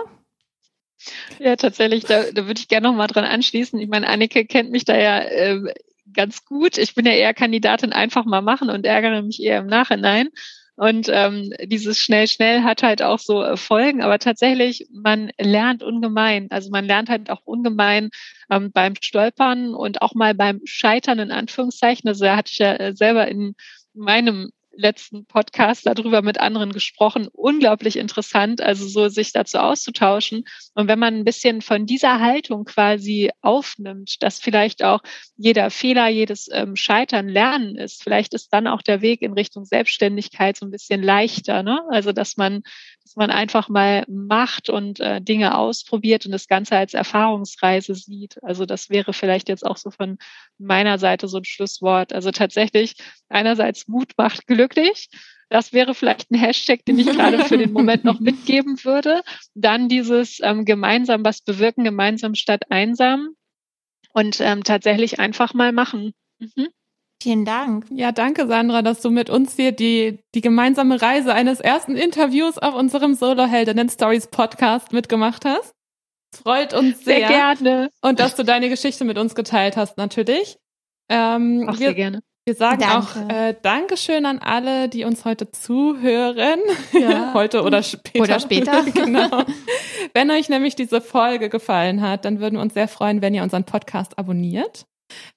Ja, tatsächlich, da, da würde ich gerne noch mal dran anschließen. Ich meine, Annike kennt mich da ja äh, ganz gut. Ich bin ja eher Kandidatin einfach mal machen und ärgere mich eher im Nachhinein. Und ähm, dieses schnell, schnell hat halt auch so äh, Folgen, aber tatsächlich, man lernt ungemein. Also man lernt halt auch ungemein ähm, beim Stolpern und auch mal beim Scheitern in Anführungszeichen. Also da hatte ich ja äh, selber in meinem letzten Podcast darüber mit anderen gesprochen. Unglaublich interessant, also so sich dazu auszutauschen. Und wenn man ein bisschen von dieser Haltung quasi aufnimmt, dass vielleicht auch jeder Fehler, jedes ähm, Scheitern Lernen ist, vielleicht ist dann auch der Weg in Richtung Selbstständigkeit so ein bisschen leichter. Ne? Also dass man dass man einfach mal macht und äh, Dinge ausprobiert und das Ganze als Erfahrungsreise sieht. Also das wäre vielleicht jetzt auch so von meiner Seite so ein Schlusswort. Also tatsächlich einerseits Mut macht glücklich. Das wäre vielleicht ein Hashtag, den ich gerade für den Moment noch mitgeben würde. Dann dieses ähm, gemeinsam was bewirken, gemeinsam statt einsam und ähm, tatsächlich einfach mal machen. Mhm. Vielen Dank. Ja, danke Sandra, dass du mit uns hier die, die gemeinsame Reise eines ersten Interviews auf unserem Solo Heldinnen Stories Podcast mitgemacht hast. Es freut uns sehr. Sehr gerne. Und dass du deine Geschichte mit uns geteilt hast, natürlich. Ähm, Auch wir, sehr gerne. Wir sagen Danke. auch äh, Dankeschön an alle, die uns heute zuhören. Ja. heute oder später. Oder später. genau. Wenn euch nämlich diese Folge gefallen hat, dann würden wir uns sehr freuen, wenn ihr unseren Podcast abonniert.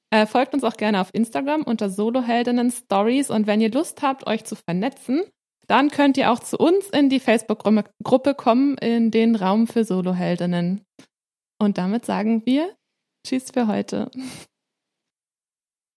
Äh, folgt uns auch gerne auf Instagram unter Soloheldinnen Stories und wenn ihr Lust habt, euch zu vernetzen, dann könnt ihr auch zu uns in die Facebook-Gruppe kommen, in den Raum für Soloheldinnen. Und damit sagen wir Tschüss für heute.